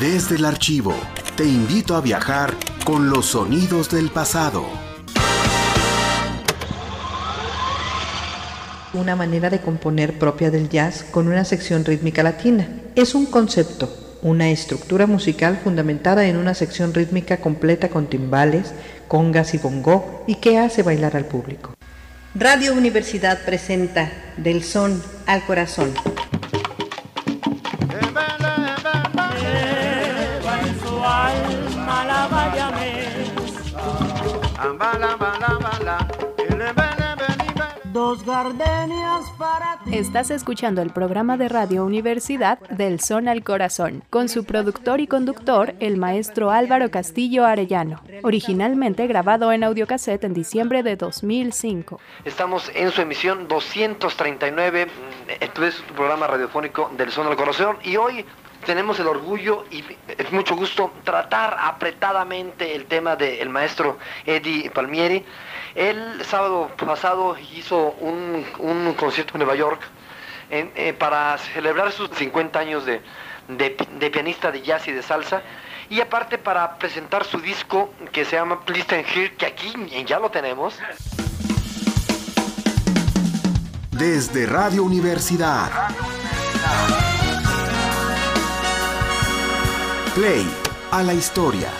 Desde el archivo, te invito a viajar con los sonidos del pasado. Una manera de componer propia del jazz con una sección rítmica latina. Es un concepto, una estructura musical fundamentada en una sección rítmica completa con timbales, congas y bongo y que hace bailar al público. Radio Universidad presenta Del Son al Corazón. Dos gardenias para ti. Estás escuchando el programa de Radio Universidad Del Son al Corazón, con su productor y conductor, el maestro Álvaro Castillo Arellano, originalmente grabado en audiocassette en diciembre de 2005. Estamos en su emisión 239, esto es tu programa radiofónico Del Son al Corazón, y hoy tenemos el orgullo y es mucho gusto tratar apretadamente el tema del maestro Eddie Palmieri. El sábado pasado hizo un, un concierto en Nueva York eh, para celebrar sus 50 años de, de, de, pianista de jazz y de salsa. Y aparte para presentar su disco que se llama Please and Hear, que aquí ya lo tenemos. Desde Radio Universidad. Play a la historia.